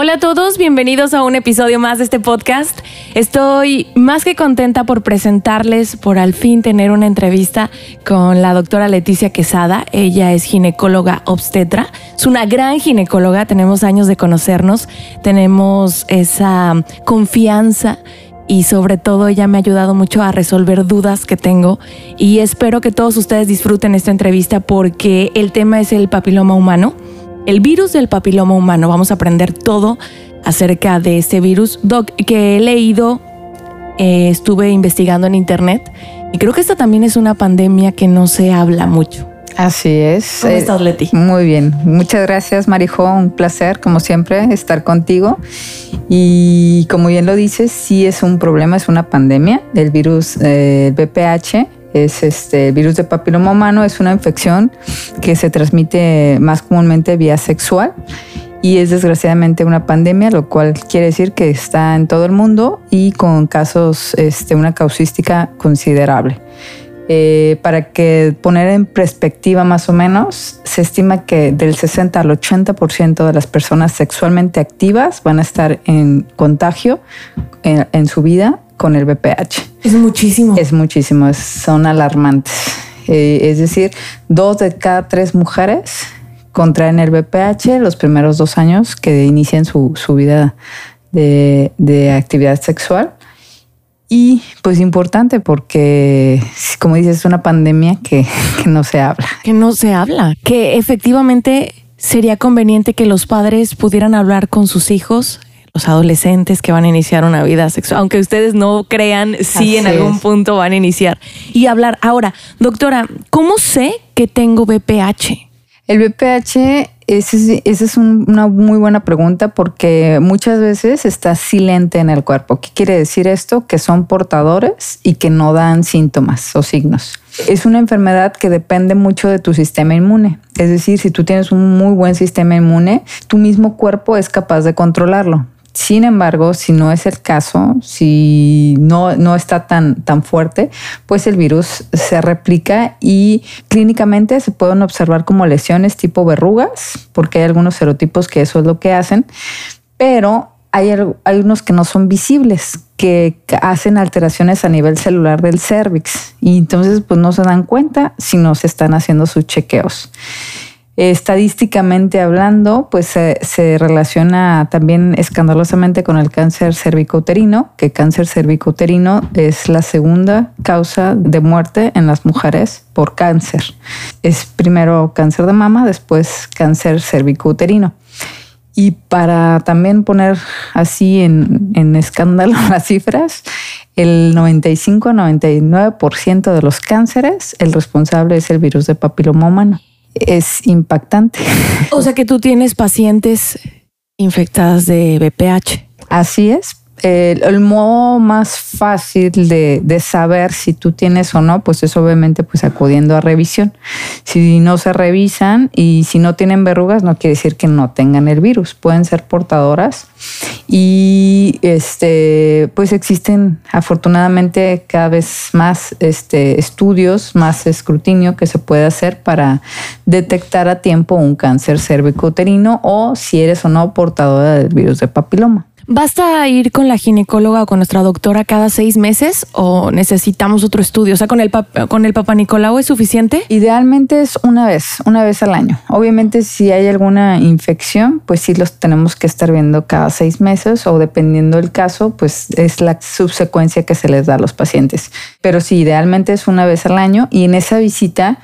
Hola a todos, bienvenidos a un episodio más de este podcast. Estoy más que contenta por presentarles, por al fin tener una entrevista con la doctora Leticia Quesada. Ella es ginecóloga obstetra, es una gran ginecóloga, tenemos años de conocernos, tenemos esa confianza y sobre todo ella me ha ayudado mucho a resolver dudas que tengo y espero que todos ustedes disfruten esta entrevista porque el tema es el papiloma humano el virus del papiloma humano. Vamos a aprender todo acerca de este virus. Doc, que he leído, eh, estuve investigando en internet y creo que esta también es una pandemia que no se habla mucho. Así es. ¿Cómo estás, Leti? Muy bien. Muchas gracias, Marijo. Un placer, como siempre, estar contigo. Y como bien lo dices, sí es un problema, es una pandemia. El virus eh, BPH es este virus de papiloma humano, es una infección que se transmite más comúnmente vía sexual y es desgraciadamente una pandemia, lo cual quiere decir que está en todo el mundo y con casos, este, una causística considerable. Eh, para que poner en perspectiva más o menos, se estima que del 60 al 80% de las personas sexualmente activas van a estar en contagio en su vida con el BPH. Es muchísimo. Es muchísimo, son alarmantes. Eh, es decir, dos de cada tres mujeres contraen el BPH los primeros dos años que inician su, vida de, actividad sexual. Y pues importante porque, como dices, es una pandemia que, que no se habla. Que no se habla, que efectivamente sería conveniente que los padres pudieran hablar con sus hijos los adolescentes que van a iniciar una vida sexual, aunque ustedes no crean, sí en algún punto van a iniciar. Y hablar, ahora, doctora, ¿cómo sé que tengo BPH? El BPH, esa es, una muy buena pregunta porque muchas veces está silente en el cuerpo. ¿Qué quiere decir esto? Que son portadores y que no dan síntomas o signos. Es una enfermedad que depende mucho de tu sistema inmune. Es decir, si tú tienes un muy buen sistema inmune, tu mismo cuerpo es capaz de controlarlo. Sin embargo, si no es el caso, si no, no está tan, tan fuerte, pues el virus se replica y clínicamente se pueden observar como lesiones tipo verrugas, porque hay algunos serotipos que eso es lo que hacen, pero hay, hay unos que no son visibles, que hacen alteraciones a nivel celular del cervix. Y entonces pues no se dan cuenta si no se están haciendo sus chequeos estadísticamente hablando, pues se, relaciona también escandalosamente con el cáncer cervicouterino, que cáncer cervicouterino es la segunda causa de muerte en las mujeres por cáncer. Es primero cáncer de mama, después cáncer cervicouterino. Y para también poner así en, en escándalo las cifras, el 95-99% de los cánceres, el responsable es el virus de papiloma humano es impactante. O sea que tú tienes pacientes infectadas de BPH. Así es, el, modo más fácil de, saber si tú tienes o no, pues es obviamente pues acudiendo a revisión. Si no se revisan y si no tienen verrugas, no quiere decir que no tengan el virus. Pueden ser portadoras y este, pues existen afortunadamente cada vez más este, estudios, más escrutinio que se puede hacer para detectar a tiempo un cáncer cervicouterino o si eres o no portadora del virus de papiloma. ¿Basta ir con la ginecóloga o con nuestra doctora cada seis meses o necesitamos otro estudio? O sea, ¿con el, con el Papa Nicolau es suficiente? Idealmente es una vez, una vez al año. Obviamente si hay alguna infección, pues sí los tenemos que estar viendo cada seis meses o dependiendo del caso, pues es la subsecuencia que se les da a los pacientes. Pero sí, idealmente es una vez al año y en esa visita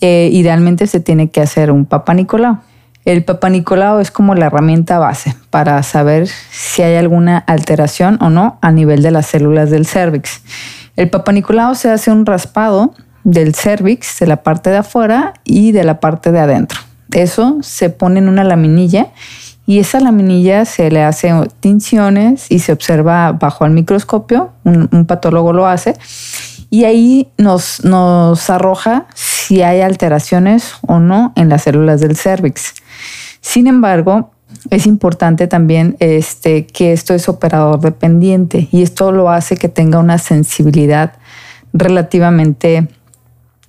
eh, idealmente se tiene que hacer un Papa Nicolau. El Papa Nicolau es como la herramienta base para saber si hay alguna alteración o no a nivel de las células del cervix. El Papa Nicolau se hace un raspado del cervix, de la parte de afuera y de la parte de adentro. Eso se pone en una laminilla y esa laminilla se le hace tinciones y se observa bajo el microscopio, un, patólogo lo hace, y ahí nos, nos arroja si hay alteraciones o no en las células del cervix. Sin embargo, es importante también este, que esto es operador dependiente y esto lo hace que tenga una sensibilidad relativamente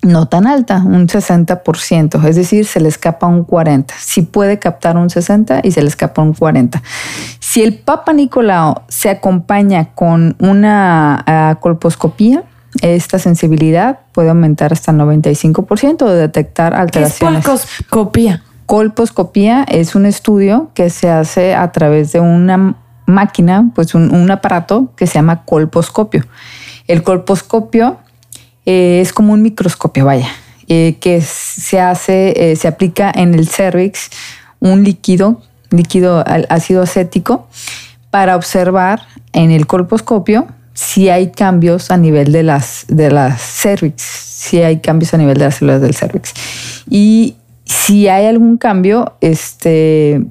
no tan alta, un 60%, es decir, se le escapa un 40%. Si puede captar un 60% y se le escapa un 40%. Si el Papa Nicolau se acompaña con una ah, colposcopía, esta sensibilidad puede aumentar hasta el 95% de detectar alteraciones. ¿Qué es colposcopía? Colposcopía es un estudio que se hace a través de una máquina, pues un aparato que se llama colposcopio. El colposcopio eh, es como un microscopio, vaya, eh, que se hace, eh, se aplica en el cervix un líquido, líquido ácido acético, para observar en el colposcopio si hay cambios a nivel de las, de las cervix, si hay cambios a nivel de las células del cervix. Y si hay algún cambio, este,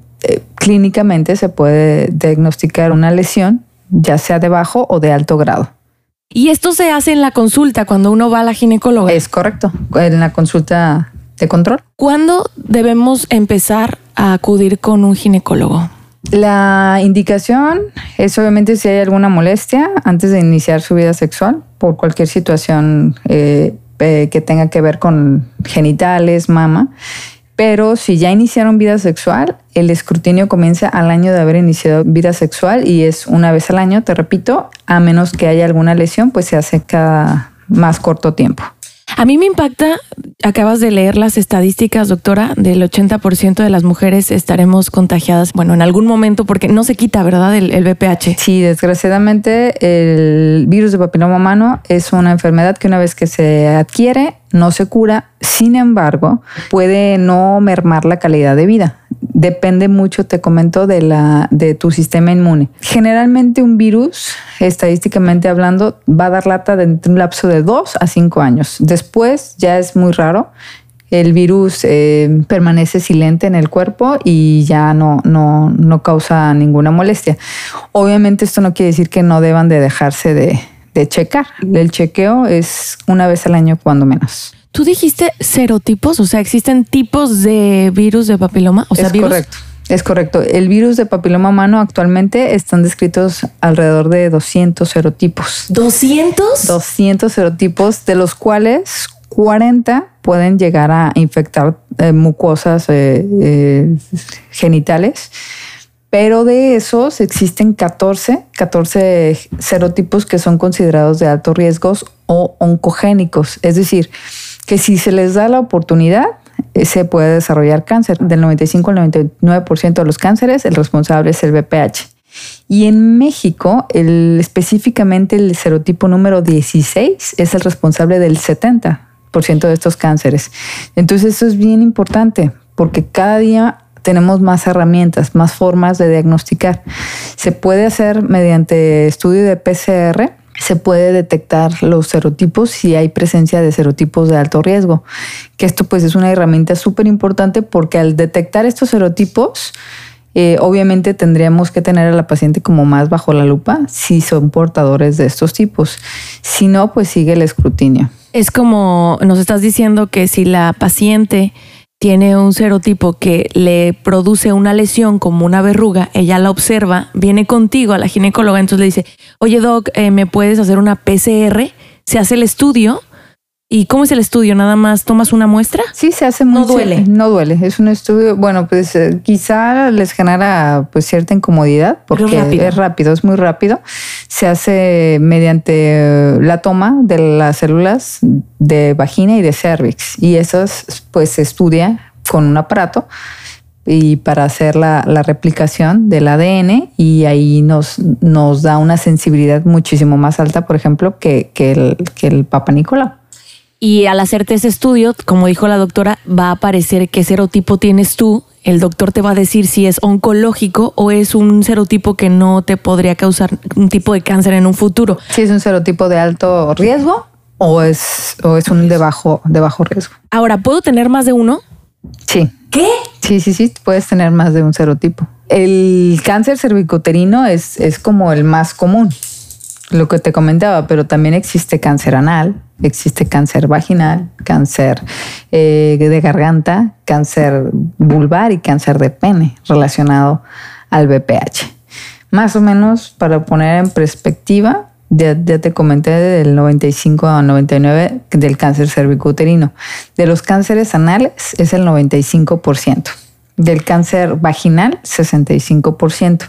clínicamente se puede diagnosticar una lesión, ya sea de bajo o de alto grado. Y esto se hace en la consulta cuando uno va a la ginecóloga. Es correcto, en la consulta de control. ¿Cuándo debemos empezar a acudir con un ginecólogo? La indicación es obviamente si hay alguna molestia antes de iniciar su vida sexual por cualquier situación eh, eh, que tenga que ver con genitales, mama. Pero si ya iniciaron vida sexual, el escrutinio comienza al año de haber iniciado vida sexual y es una vez al año, te repito, a menos que haya alguna lesión, pues se hace cada más corto tiempo. A mí me impacta, acabas de leer las estadísticas, doctora, del 80% de las mujeres estaremos contagiadas, bueno, en algún momento, porque no se quita, ¿verdad? El, el VPH. Sí, desgraciadamente el virus de papiloma humano es una enfermedad que una vez que se adquiere, no se cura, sin embargo, puede no mermar la calidad de vida. Depende mucho, te comento, de, la, de tu sistema inmune. Generalmente un virus, estadísticamente hablando, va a dar lata de un lapso de 2 a 5 años. Después ya es muy raro. El virus eh, permanece silente en el cuerpo y ya no, no, no causa ninguna molestia. Obviamente esto no quiere decir que no deban de dejarse de, de checar. El chequeo es una vez al año cuando menos. Tú dijiste serotipos, o sea, existen tipos de virus de papiloma, o sea, es correcto. Es correcto. El virus de papiloma humano actualmente están descritos alrededor de 200 serotipos. ¿200? 200 serotipos, de los cuales 40 pueden llegar a infectar eh, mucosas eh, eh, genitales pero de esos existen 14, 14 serotipos que son considerados de alto riesgo o oncogénicos. Es decir, que si se les da la oportunidad, eh, se puede desarrollar cáncer. Del 95 al 99% de los cánceres, el responsable es el VPH. Y en México, el, específicamente el serotipo número 16 es el responsable del 70% de estos cánceres. Entonces, eso es bien importante porque cada día tenemos más herramientas, más formas de diagnosticar. Se puede hacer mediante estudio de PCR, se puede detectar los serotipos si hay presencia de serotipos de alto riesgo, que esto pues es una herramienta súper importante porque al detectar estos serotipos, eh, obviamente tendríamos que tener a la paciente como más bajo la lupa si son portadores de estos tipos. Si no, pues sigue el escrutinio. Es como nos estás diciendo que si la paciente tiene un serotipo que le produce una lesión como una verruga, ella la observa, viene contigo a la ginecóloga, entonces le dice, oye doc, eh, ¿me puedes hacer una PCR? Se hace el estudio ¿Y cómo es el estudio? ¿Nada más tomas una muestra? Sí, se hace muy... No duele. No duele. Es un estudio, bueno, pues eh, quizá les genera pues cierta incomodidad porque es rápido, es muy rápido. Se hace mediante la toma de las células de vagina y de cervix y esas pues se estudia con un aparato y para hacer la, replicación del ADN y ahí nos, nos da una sensibilidad muchísimo más alta, por ejemplo, que, que el, que el Papa Nicolau. Y al hacerte ese estudio, como dijo la doctora, va a aparecer qué serotipo tienes tú. El doctor te va a decir si es oncológico o es un serotipo que no te podría causar un tipo de cáncer en un futuro. Si es un serotipo de alto riesgo o es, o es un de bajo, de bajo riesgo. Ahora, ¿puedo tener más de uno? Sí. ¿Qué? Sí, sí, sí, puedes tener más de un serotipo. El cáncer cervicoterino es, es como el más común lo que te comentaba, pero también existe cáncer anal, existe cáncer vaginal, cáncer eh, de garganta, cáncer vulvar y cáncer de pene relacionado al BPH. Más o menos, para poner en perspectiva, Ya, te comenté del 95 a 99 del cáncer cervicouterino. De los cánceres anales es el 95%. Del cáncer vaginal, 65%.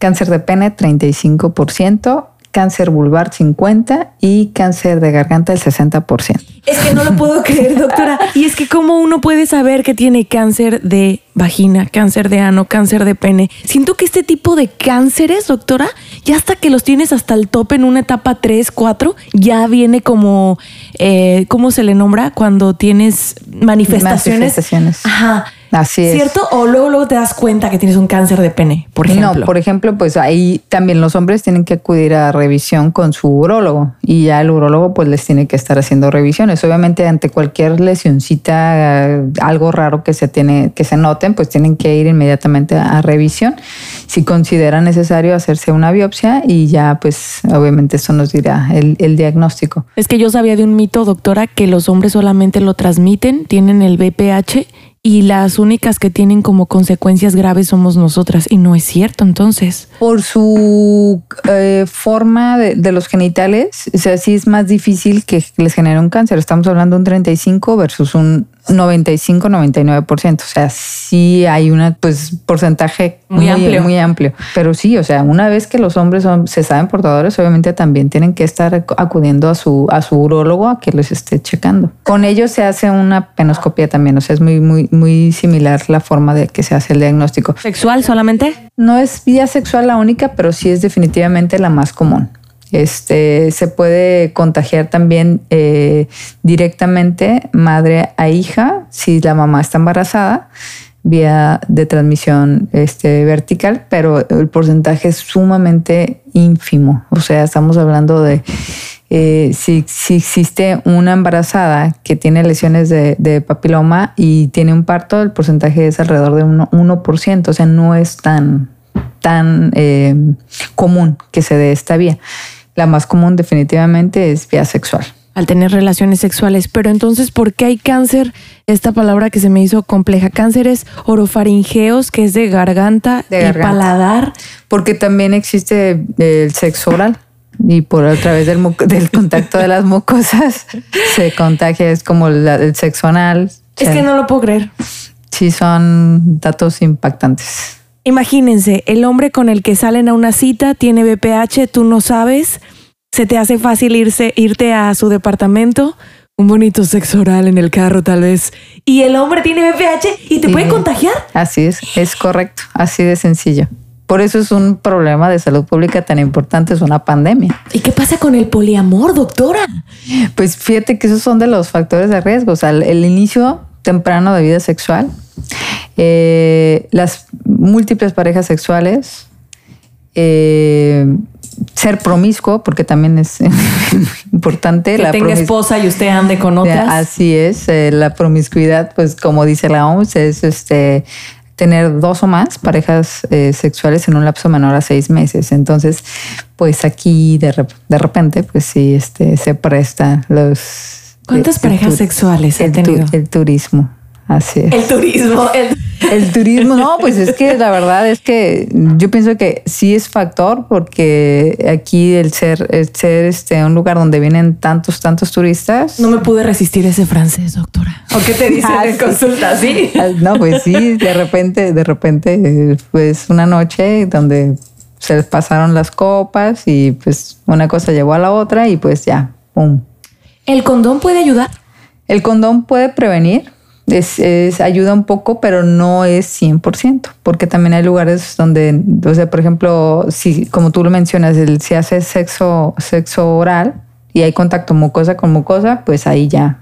Cáncer de pene, 35% cáncer vulvar 50 y cáncer de garganta el 60%. Es que no lo puedo creer, doctora. Y es que cómo uno puede saber que tiene cáncer de vagina, cáncer de ano, cáncer de pene. Siento que este tipo de cánceres, doctora, ya hasta que los tienes hasta el tope en una etapa 3, 4, ya viene como, eh, ¿cómo se le nombra? Cuando tienes manifestaciones. Manifestaciones. Ajá Así es. ¿Cierto? O luego, luego te das cuenta que tienes un cáncer de pene, por ejemplo. No, por ejemplo, pues ahí también los hombres tienen que acudir a revisión con su urólogo y ya el urólogo pues les tiene que estar haciendo revisiones. Obviamente ante cualquier lesioncita, algo raro que se tiene, que se noten, pues tienen que ir inmediatamente a revisión. Si consideran necesario hacerse una biopsia y ya pues obviamente eso nos dirá el, el diagnóstico. Es que yo sabía de un mito, doctora, que los hombres solamente lo transmiten, tienen el BPH y las únicas que tienen como consecuencias graves somos nosotras. Y no es cierto, entonces. Por su eh, forma de, de, los genitales, o sea, sí es más difícil que les genere un cáncer. Estamos hablando de un 35 versus un 95-99%. O sea, sí hay un pues, porcentaje muy, muy, amplio. muy, amplio. Pero sí, o sea, una vez que los hombres son, se saben portadores, obviamente también tienen que estar acudiendo a su, a su urólogo a que los esté checando. Con ellos se hace una penoscopia también. O sea, es muy, muy, muy similar la forma de que se hace el diagnóstico. ¿Sexual solamente? No es vía sexual la única, pero sí es definitivamente la más común. Este, se puede contagiar también eh, directamente madre a hija si la mamá está embarazada vía de transmisión este, vertical, pero el porcentaje es sumamente ínfimo. O sea, estamos hablando de eh, si, si, existe una embarazada que tiene lesiones de, de, papiloma y tiene un parto, el porcentaje es alrededor de 1%, 1% o sea, no es tan, tan eh, común que se dé esta vía. La más común definitivamente es vía sexual. Al tener relaciones sexuales. Pero entonces, ¿por qué hay cáncer? Esta palabra que se me hizo compleja. Cánceres orofaringeos, que es de garganta, de y paladar. Porque también existe el sexo oral y por a través del, del contacto de las mucosas se contagia, es como la, el sexo anal. Es que no lo puedo creer. Sí, son datos impactantes. Imagínense, el hombre con el que salen a una cita tiene BPH, tú no sabes, se te hace fácil irse, irte a su departamento, un bonito sexo oral en el carro tal vez, y el hombre tiene BPH y te Sí. puede contagiar. Así es, es correcto, así de sencillo. Por eso es un problema de salud pública tan importante, es una pandemia. ¿Y qué pasa con el poliamor, doctora? Pues fíjate que esos son de los factores de riesgo, o sea, el, el inicio temprano de vida sexual, eh, las múltiples parejas sexuales, eh, ser promiscuo, porque también es importante. Que la tenga esposa y usted ande con otras. Así es, eh, la promiscuidad, pues como dice la OMS, es este tener dos o más parejas eh, sexuales en un lapso menor a seis meses. Entonces, pues aquí de, rep- de repente, pues sí, este, se presta los... ¿Cuántas el parejas tu- sexuales ha el, tenido? el turismo, así es. El turismo. el- El turismo, no, pues es que la verdad es que yo pienso que sí es factor porque aquí el ser, el ser este, un lugar donde vienen tantos, tantos turistas. No me pude resistir ese francés, doctora. ¿O qué te dicen Ah, en sí. consulta? ¿Sí? No, pues sí, de repente, de repente, pues una noche donde se les pasaron las copas y pues una cosa llevó a la otra y pues ya, pum. ¿El condón puede ayudar? El condón puede prevenir, es, es- ayuda un poco, pero no es 100%, porque también hay lugares donde, o sea, por ejemplo, si, como tú lo mencionas, el, si hace sexo, sexo oral y hay contacto mucosa con mucosa, pues ahí ya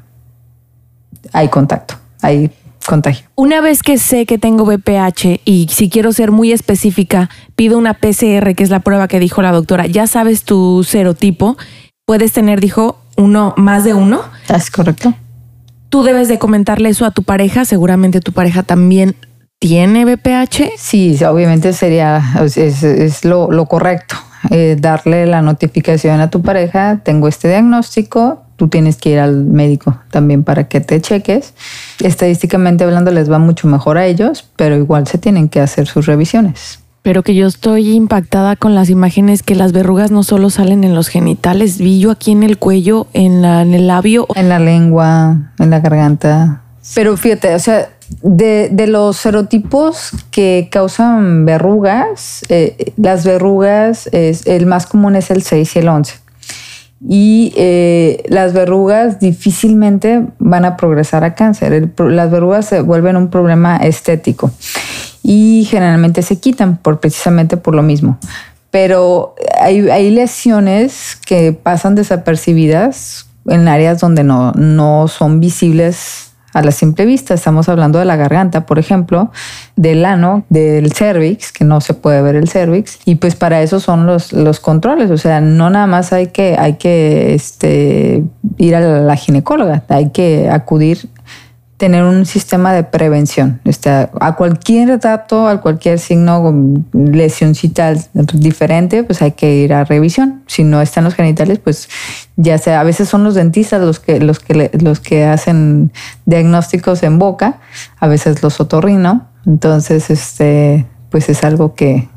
hay contacto, hay contagio. Una vez que sé que tengo BPH y si quiero ser muy específica, pido una PCR, que es la prueba que dijo la doctora. Ya sabes tu serotipo. Puedes tener, dijo, uno, más de uno. ¿Es correcto? Tú debes de comentarle eso a tu pareja. Seguramente tu pareja también tiene BPH. Sí, obviamente sería, es, lo correcto, eh, darle la notificación a tu pareja, tengo este diagnóstico, tú tienes que ir al médico también para que te cheques. Estadísticamente hablando les va mucho mejor a ellos, pero igual se tienen que hacer sus revisiones. Pero que yo estoy impactada con las imágenes que las verrugas no solo salen en los genitales, vi yo aquí en el cuello, en, la, el labio. En la lengua, en la garganta. Pero fíjate, o sea, de, de los serotipos que causan verrugas, eh, las verrugas, es, el más común es el 6 y el 11. Y eh, las verrugas difícilmente van a progresar a cáncer. Las verrugas se vuelven un problema estético y generalmente se quitan por, precisamente por lo mismo. Pero hay, hay lesiones que pasan desapercibidas en áreas donde no, no son visibles a la simple vista. Estamos hablando de la garganta, por ejemplo, del ano, del cervix, que no se puede ver el cervix, y pues para eso son los, los controles. O sea, no nada más hay que, hay que este, ir a la ginecóloga, hay que acudir tener un sistema de prevención. Este, a cualquier dato, a cualquier signo, lesioncita diferente, pues hay que ir a revisión. Si no están los genitales, pues ya sea, a veces son los dentistas los que, los que, los que hacen diagnósticos en boca, a veces los otorrino. Entonces, este, pues es algo que,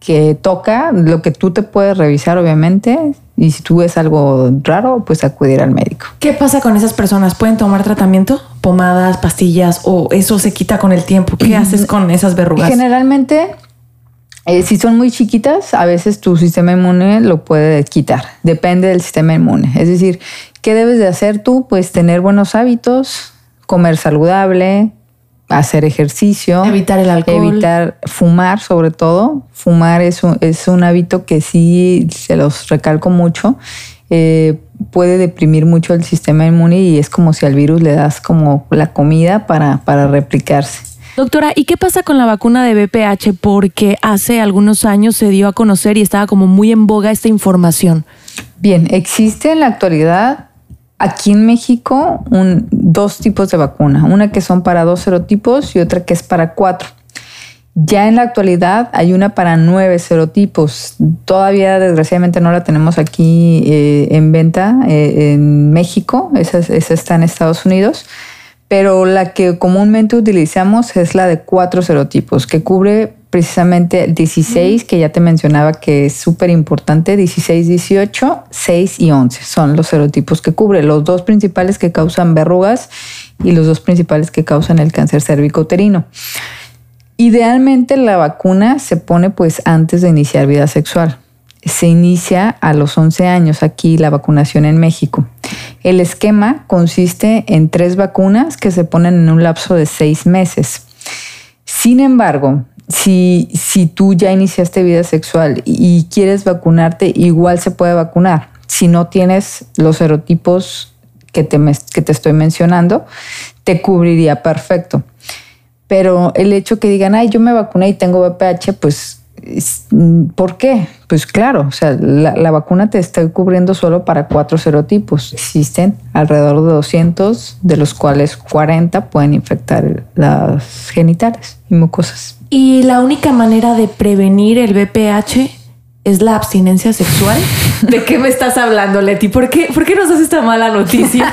que toca, lo que tú te puedes revisar, obviamente, y si tú ves algo raro, pues acudir al médico. ¿Qué pasa con esas personas? ¿Pueden tomar tratamiento? ¿Pomadas, pastillas o eso se quita con el tiempo? ¿Qué haces con esas verrugas? Generalmente, eh, si son muy chiquitas, a veces tu sistema inmune lo puede quitar. Depende del sistema inmune. Es decir, ¿qué debes de hacer tú? Pues tener buenos hábitos, comer saludable, hacer ejercicio. Evitar el alcohol. Evitar fumar, sobre todo. Fumar es un, es un hábito que sí se los recalco mucho. Eh, puede deprimir mucho el sistema inmune y es como si al virus le das como la comida para, para replicarse. Doctora, ¿y qué pasa con la vacuna de BPH? Porque hace algunos años se dio a conocer y estaba como muy en boga esta información. Bien, existe en la actualidad aquí en México un, dos tipos de vacuna, una que son para dos serotipos y otra que es para cuatro. Ya en la actualidad hay una para nueve serotipos. Todavía desgraciadamente no la tenemos aquí eh, en venta eh, en México, esa, esa está en Estados Unidos pero la que comúnmente utilizamos es la de cuatro serotipos, que cubre precisamente 16, que ya te mencionaba que es súper importante, 16, 18, 6 y 11 son los serotipos que cubre, los dos principales que causan verrugas y los dos principales que causan el cáncer cervicouterino. Idealmente la vacuna se pone pues antes de iniciar vida sexual se inicia a los 11 años aquí la vacunación en México. El esquema consiste en tres vacunas que se ponen en un lapso de seis meses. Sin embargo, si, si tú ya iniciaste vida sexual y quieres vacunarte, igual se puede vacunar. Si no tienes los serotipos que te, que te estoy mencionando, te cubriría perfecto. Pero el hecho que digan, ay, yo me vacuné y tengo VPH, pues ¿Por qué? Pues claro, o sea, la, vacuna te está cubriendo solo para cuatro serotipos. Existen alrededor de 200, de los cuales 40 pueden infectar las genitales y mucosas. ¿Y la única manera de prevenir el VPH es la abstinencia sexual? ¿De qué me estás hablando, Leti? ¿Por qué, ¿Por qué nos haces esta mala noticia?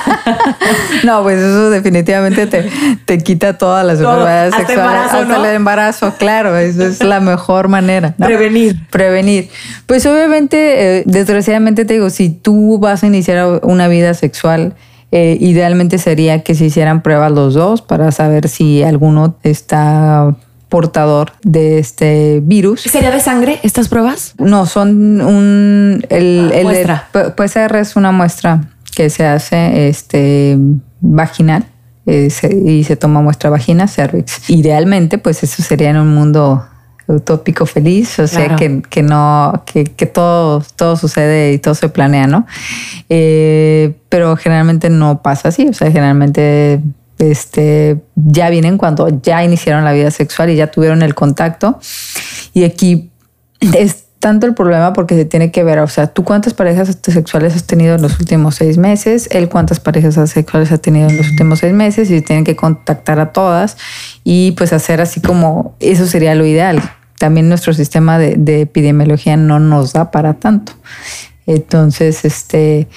no, pues eso definitivamente te, te quita todas las enfermedades sexuales. Embarazo, hasta el embarazo, claro, eso es la mejor manera. Prevenir. Prevenir. Pues obviamente, eh, desgraciadamente te digo, si tú vas a iniciar una vida sexual, eh, idealmente sería que se hicieran pruebas los dos para saber si alguno está portador de este virus. ¿Sería de sangre estas pruebas? No, son un... El, ah, muestra. PCR es una muestra que se hace este, vaginal eh, y se toma muestra vagina, cervix. Idealmente, pues eso sería en un mundo utópico feliz, o sea, que, que, no, que, que, todo, todo sucede y todo se planea, ¿no? Eh, pero generalmente no pasa así, o sea, generalmente este, ya vienen cuando ya iniciaron la vida sexual y ya tuvieron el contacto. Y aquí es tanto el problema porque se tiene que ver, o sea, tú cuántas parejas sexuales has tenido en los últimos seis meses, él cuántas parejas sexuales ha tenido en los últimos seis meses y tienen que contactar a todas y pues hacer así como, eso sería lo ideal. También nuestro sistema de, de epidemiología no nos da para tanto. Entonces, este,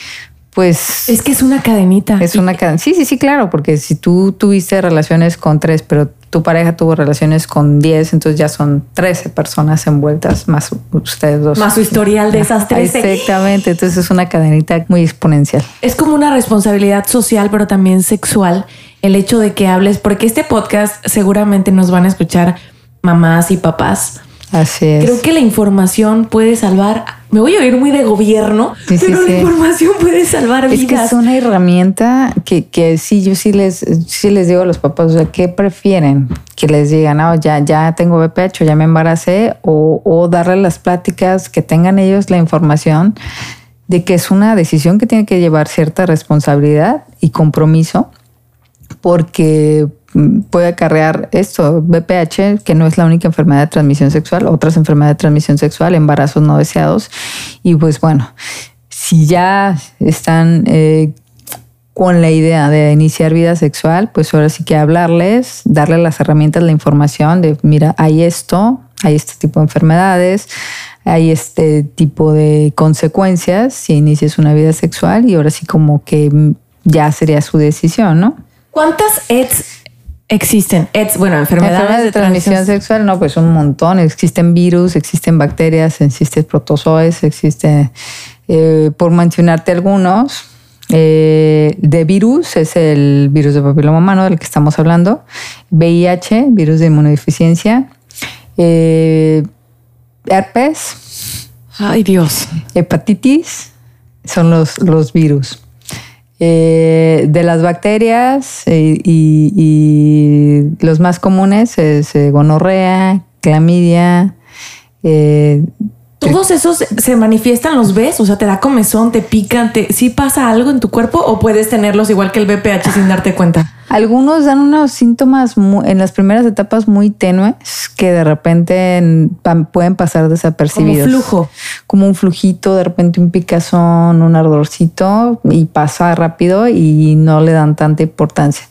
pues... Es que es una cadenita. Es una cadena. Sí, sí, sí, claro, porque si tú tuviste relaciones con tres, pero tu pareja tuvo relaciones con 10, entonces ya son 13 personas envueltas, más ustedes dos. Más su historial de esas 13. Exactamente, entonces es una cadenita muy exponencial. Es como una responsabilidad social, pero también sexual, el hecho de que hables, porque este podcast seguramente nos van a escuchar mamás y papás Así es. Creo que la información puede salvar. Me voy a oír muy de gobierno, pero la información puede salvar vidas. Es que es una herramienta que, que sí, yo sí les, sí les digo a los papás, o sea, ¿qué prefieren? Que les digan, no, ya, ya tengo BPH, ya me embaracé, o, o darle las pláticas, que tengan ellos la información de que es una decisión que tiene que llevar cierta responsabilidad y compromiso, porque puede acarrear esto, BPH, que no es la única enfermedad de transmisión sexual, otras enfermedades de transmisión sexual, embarazos no deseados. Y pues bueno, si ya están eh, con la idea de iniciar vida sexual, pues ahora sí que hablarles, darle las herramientas, la información de, mira, hay esto, hay este tipo de enfermedades, hay este tipo de consecuencias si inicias una vida sexual y ahora sí como que ya sería su decisión, ¿no? ¿Cuántas EDS Existen, bueno, enfermedades, de, transmisión, sexual, no, pues un montón. Existen virus, existen bacterias, existen protozoes, existe, eh, por mencionarte algunos, eh, de virus es el virus de papiloma humano del que estamos hablando, VIH, virus de inmunodeficiencia, eh, herpes. Ay Dios. Hepatitis son los, los virus. Eh, de las bacterias eh, y, los más comunes es eh, gonorrea, clamidia. ¿Todos esos se manifiestan, los ves? O sea, te da comezón, te pican, te, ¿sí pasa algo en tu cuerpo o puedes tenerlos igual que el BPH sin darte cuenta? Algunos dan unos síntomas en las primeras etapas muy tenues que de repente pueden pasar desapercibidos. Como flujo. Como un flujito, de repente un picazón, un ardorcito y pasa rápido y no le dan tanta importancia.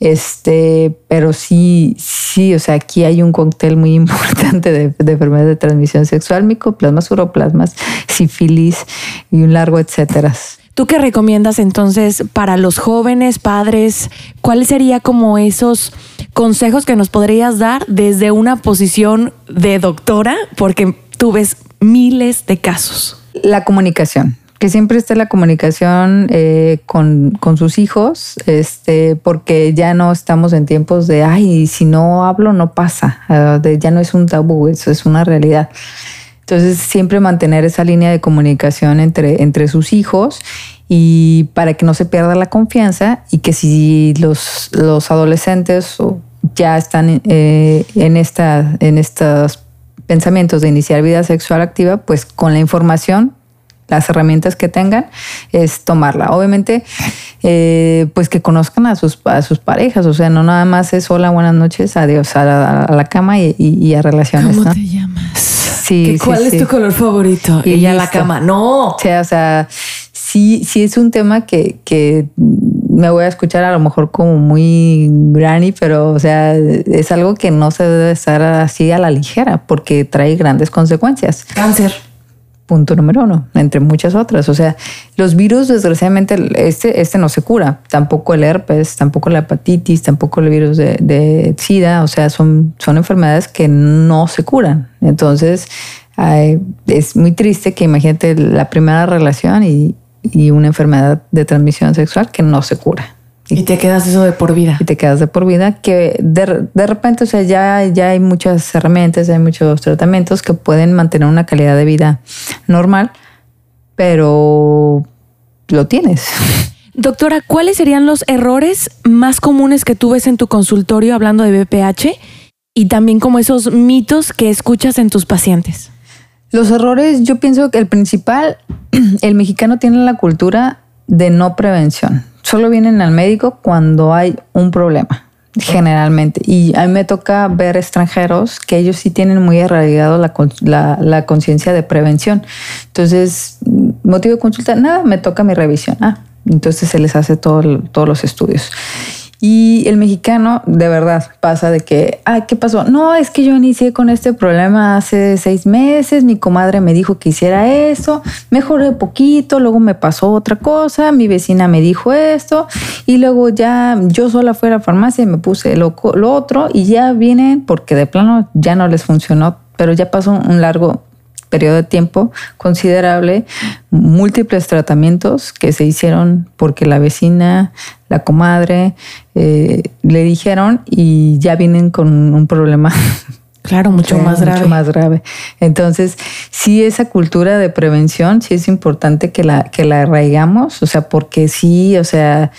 Este, pero sí, sí, o sea, aquí hay un cóctel muy importante de, de enfermedades de transmisión sexual, micoplasmas, uroplasmas, sífilis y un largo etcétera. ¿Tú qué recomiendas entonces para los jóvenes padres? ¿Cuáles serían como esos consejos que nos podrías dar desde una posición de doctora? Porque tú ves miles de casos. La comunicación que siempre esté la comunicación eh, con, con, sus hijos, este, porque ya no estamos en tiempos de, ay, si no hablo no pasa, ah, ya no es un tabú, eso es una realidad. Entonces, siempre mantener esa línea de comunicación entre, entre sus hijos y para que no se pierda la confianza y que si los, los adolescentes ya están eh, en, esta, en estos pensamientos de iniciar vida sexual activa, pues con la información las herramientas que tengan es tomarla. Obviamente, eh, pues que conozcan a sus, a sus parejas, o sea, no nada más es hola, buenas noches, adiós, a la, cama y, a relaciones. ¿Cómo te llamas? Sí, ¿Cuál es tu color favorito? Y, ya la cama. No. O sea, o sea, sí, sí es un tema que, que me voy a escuchar a lo mejor como muy granny, pero o sea, es algo que no se debe estar así a la ligera porque trae grandes consecuencias. Cáncer. Punto número uno, entre muchas otras. O sea, los virus, desgraciadamente, este, este no se cura. Tampoco el herpes, tampoco la hepatitis, tampoco el virus de, de SIDA. O sea, son, son enfermedades que no se curan. Entonces, es muy triste que imagínate la primera relación y, y una enfermedad de transmisión sexual que no se cura. Y, te quedas eso de por vida. Y te quedas de por vida, que de, de, repente, o sea, ya, ya hay muchas herramientas, hay muchos tratamientos que pueden mantener una calidad de vida normal, pero lo tienes. Doctora, ¿cuáles serían los errores más comunes que tú ves en tu consultorio hablando de BPH y también como esos mitos que escuchas en tus pacientes? Los errores, yo pienso que el principal, el mexicano tiene la cultura de no prevención solo vienen al médico cuando hay un problema, generalmente. Y a mí me toca ver extranjeros que ellos sí tienen muy arraigado la, la, conciencia de prevención. Entonces, motivo de consulta, nada, me toca mi revisión. Ah, entonces se les hace todo, todos los estudios. Y el mexicano, de verdad, pasa de que, ay, ¿qué pasó? No, es que yo inicié con este problema hace seis meses, mi comadre me dijo que hiciera eso, mejoré poquito, luego me pasó otra cosa, mi vecina me dijo esto, y luego ya yo sola fui a la farmacia y me puse lo, lo otro, y ya vienen porque de plano ya no les funcionó, pero ya pasó un largo periodo de tiempo considerable, múltiples tratamientos que se hicieron porque la vecina, la comadre, eh, le dijeron y ya vienen con un problema. Claro, mucho más grave. Mucho más grave. Entonces, sí, esa cultura de prevención, sí es importante que la, que la arraigamos, o sea, porque sí, o sea,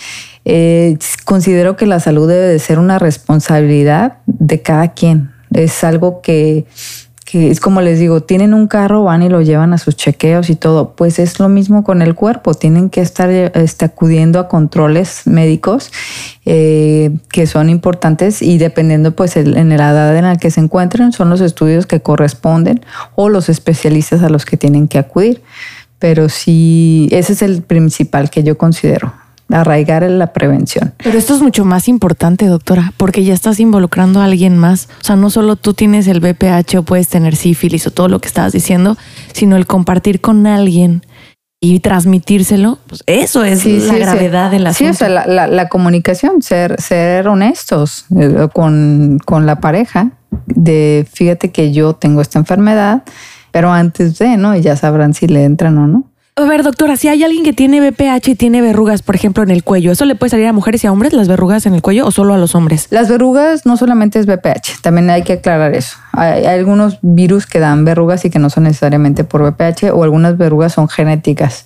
eh, considero que la salud debe de ser una responsabilidad de cada quien. Es algo que que es como les digo, tienen un carro, van y lo llevan a sus chequeos y todo. Pues es lo mismo con el cuerpo, tienen que estar este, acudiendo a controles médicos eh, que son importantes y dependiendo pues en la edad en la que se encuentren, son los estudios que corresponden o los especialistas a los que tienen que acudir. Pero sí, ese es el principal que yo considero arraigar en la prevención. Pero esto es mucho más importante, doctora, porque ya estás involucrando a alguien más. O sea, no solo tú tienes el BPH o puedes tener sífilis o todo lo que estabas diciendo, sino el compartir con alguien y transmitírselo, pues eso es la gravedad de la Sí, o sea, la, comunicación, ser, ser honestos eh, con, con la pareja, de fíjate que yo tengo esta enfermedad, pero antes de, ¿no? Y ya sabrán si le entran o no. A ver, doctora, si hay alguien que tiene BPH y tiene verrugas, por ejemplo, en el cuello, ¿eso le puede salir a mujeres y a hombres las verrugas en el cuello o solo a los hombres? Las verrugas no solamente es BPH, también hay que aclarar eso. Hay, algunos virus que dan verrugas y que no son necesariamente por BPH o algunas verrugas son genéticas.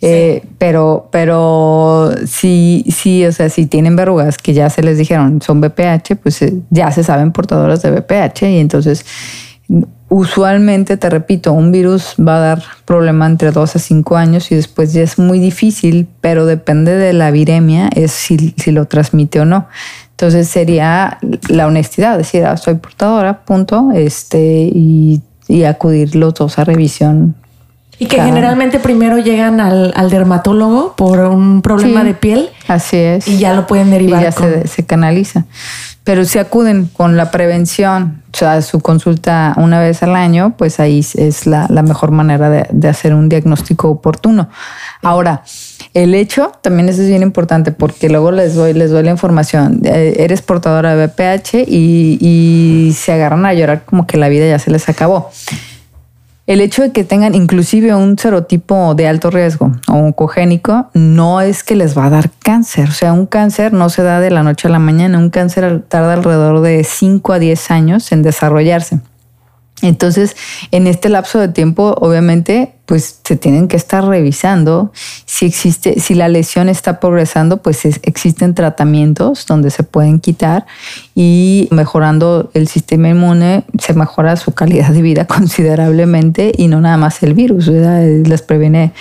Eh, pero, pero sí, sí, o sea, si tienen verrugas que ya se les dijeron son BPH, pues eh, ya se saben portadoras de BPH y entonces usualmente, te repito, un virus va a dar problema entre 2 a 5 años y después ya es muy difícil, pero depende de la viremia, es si, lo transmite o no. Entonces sería la honestidad, decir, ah, soy portadora, punto, este, y, acudir los dos a revisión. Y que generalmente primero llegan al, dermatólogo por un problema de piel. Así es. Y ya lo pueden derivar. Y ya se, se canaliza. Pero si acuden con la prevención, sea, su consulta una vez al año, pues ahí es la, mejor manera de, hacer un diagnóstico oportuno. Ahora, el hecho también es bien importante porque luego les doy, les doy la información. Eh, eres portadora de BPH y, y se agarran a llorar como que la vida ya se les acabó. El hecho de que tengan inclusive un serotipo de alto riesgo o un cogénico no es que les va a dar cáncer. O sea, un cáncer no se da de la noche a la mañana. Un cáncer tarda alrededor de 5 a 10 años en desarrollarse. Entonces, en este lapso de tiempo, obviamente, pues se tienen que estar revisando si existe, si la lesión está progresando, pues existen tratamientos donde se pueden quitar y mejorando el sistema inmune se mejora su calidad de vida considerablemente y no nada más el virus, les previene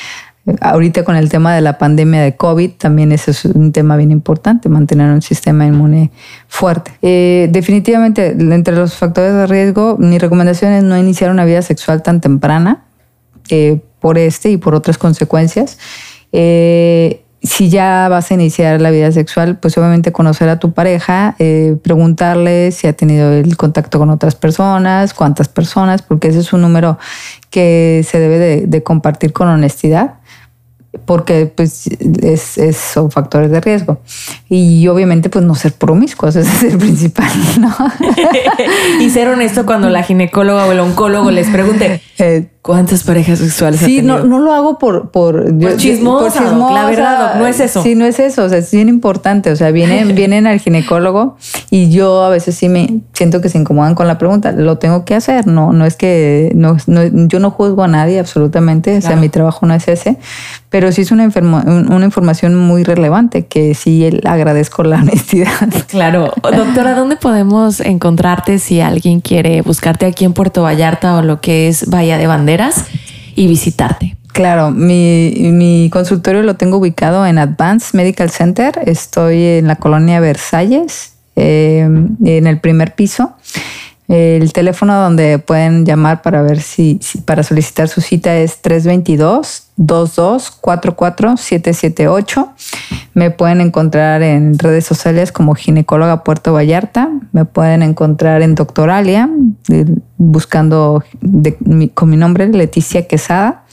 Ahorita con el tema de la pandemia de COVID, también ese es un tema bien importante, mantener un sistema inmune fuerte. Eh, definitivamente, entre los factores de riesgo, mi recomendación es no iniciar una vida sexual tan temprana eh, por este y por otras consecuencias. Eh, si ya vas a iniciar la vida sexual, pues obviamente conocer a tu pareja, preguntarle si ha tenido el contacto con otras personas, cuántas personas, porque ese es un número que se debe de compartir con honestidad porque pues es, son factores de riesgo. Y obviamente pues no ser promiscuos, ese es el principal, ¿no? y ser honesto cuando la ginecóloga o el oncólogo les pregunte, eh, ¿Cuántas parejas sexuales Sí, no, no lo hago por... Por, por, chismosa, la verdad, no es eso. Sí, no es eso, o sea, es bien importante, o sea, vienen, vienen al ginecólogo y yo a veces sí me siento que se incomodan con la pregunta, lo tengo que hacer, no, no es que, no, yo no juzgo a nadie absolutamente, o sea, mi trabajo no es ese, pero sí es una, una información muy relevante que sí agradezco la honestidad. Claro. Doctora, ¿dónde podemos encontrarte si alguien quiere buscarte aquí en Puerto Vallarta o lo que es Bahía de Bandera? Y visitarte. Claro, mi, consultorio lo tengo ubicado en Advanced Medical Center. Estoy en la colonia Versalles, eh, en el primer piso. El teléfono donde pueden llamar para ver si, para solicitar su cita es 322 2244 778. Me pueden encontrar en redes sociales como ginecóloga Puerto Vallarta. Me pueden encontrar en Doctoralia buscando con mi nombre Leticia Quesada.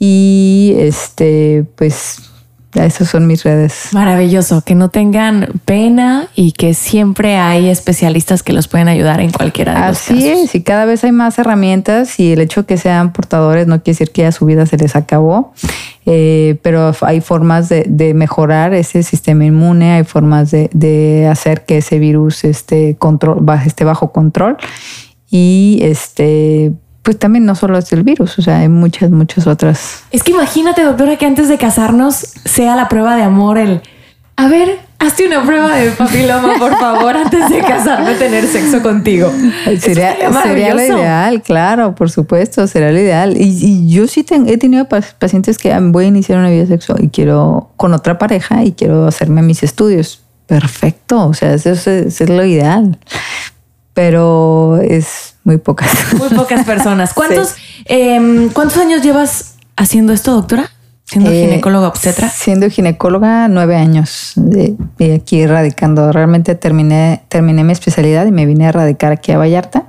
Y este, pues esas son mis redes. Maravilloso, que no tengan pena y que siempre hay especialistas que los pueden ayudar en cualquiera de los casos. Así es, y cada vez hay más herramientas y el hecho que sean portadores no quiere decir que ya su vida se les acabó, eh, pero hay formas de, mejorar ese sistema inmune, hay formas de, hacer que ese virus esté, control, esté bajo control y este pues también no solo es el virus, o sea, hay muchas, muchas otras. Es que imagínate, doctora, que antes de casarnos sea la prueba de amor el, a ver, hazte una prueba de papiloma, por favor, antes de casarme, tener sexo contigo. Sería, sería lo ideal, claro, por supuesto, sería lo ideal. Y, yo sí he tenido pacientes que voy a iniciar una vida sexual y quiero con otra pareja y quiero hacerme mis estudios. Perfecto, o sea, eso es lo ideal. Pero es muy pocas. Muy pocas personas. ¿Cuántos, em, ¿cuántos años llevas haciendo esto, doctora? Siendo eh, ginecóloga obstetra. Siendo ginecóloga, nueve años de, aquí radicando. Realmente terminé, terminé mi especialidad y me vine a radicar aquí a Vallarta.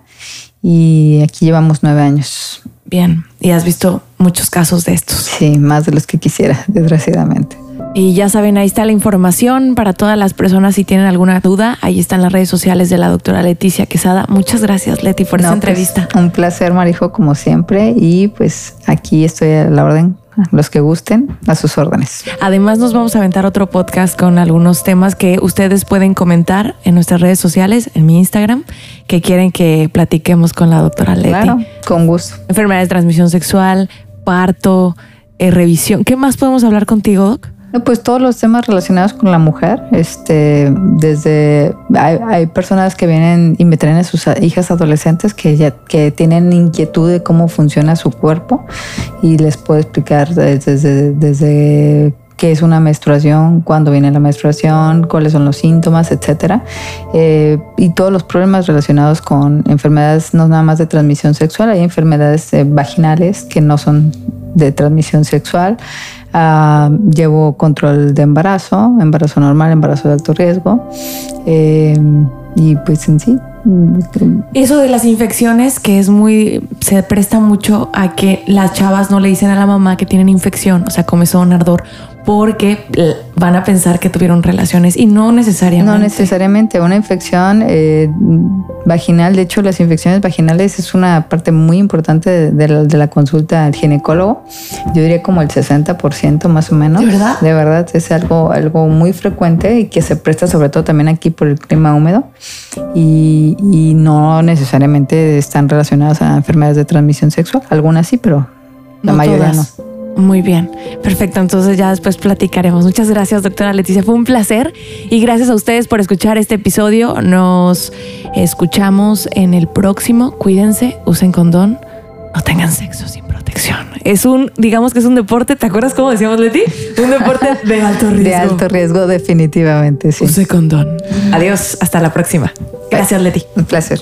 Y aquí llevamos nueve años. Bien. Y has visto muchos casos de estos. Sí, más de los que quisiera, desgraciadamente. Y ya saben, ahí está la información para todas las personas si tienen alguna duda. Ahí están las redes sociales de la doctora Leticia Quesada. Muchas gracias, Leti, por esta pues, entrevista. un placer, Marijo, como siempre. Y pues aquí estoy a la orden los que gusten, a sus órdenes. Además, nos vamos a aventar otro podcast con algunos temas que ustedes pueden comentar en nuestras redes sociales, en mi Instagram, que quieren que platiquemos con la doctora Leti. Claro, con gusto. Enfermedades de transmisión sexual, parto, eh, revisión. ¿Qué más podemos hablar contigo, Doc? Pues todos los temas relacionados con la mujer, este, desde hay, personas que vienen y me traen a sus hijas adolescentes que ya que tienen inquietud de cómo funciona su cuerpo y les puedo explicar desde, desde qué es una menstruación, cuándo viene la menstruación, cuáles son los síntomas, etcétera, eh, y todos los problemas relacionados con enfermedades no nada más de transmisión sexual, hay enfermedades eh, vaginales que no son de transmisión sexual. Ah, llevo control de embarazo, embarazo normal, embarazo de alto riesgo. Eh, y pues en sí. Eso de las infecciones, que es muy, se presta mucho a que las chavas no le dicen a la mamá que tienen infección, o sea, comezón, ardor, porque van a pensar que tuvieron relaciones y no necesariamente. No necesariamente. Una infección eh, vaginal, de hecho, las infecciones vaginales es una parte muy importante de, la, consulta al ginecólogo. Yo diría como el 60% más o menos. ¿De verdad? De verdad, es algo, algo muy frecuente y que se presta sobre todo también aquí por el clima húmedo y, no necesariamente están relacionadas a enfermedades de transmisión sexual. Algunas sí, pero la mayoría no. Muy bien, perfecto. Entonces ya después platicaremos. Muchas gracias, doctora Leticia. Fue un placer y gracias a ustedes por escuchar este episodio. Nos escuchamos en el próximo. Cuídense, usen condón, no tengan sexo sin protección. Es un, digamos que es un deporte, ¿te acuerdas cómo decíamos, Leti? Un deporte de alto riesgo. De alto riesgo, definitivamente, sí. Use condón. Adiós, hasta la próxima. Gracias, Leti. Un placer.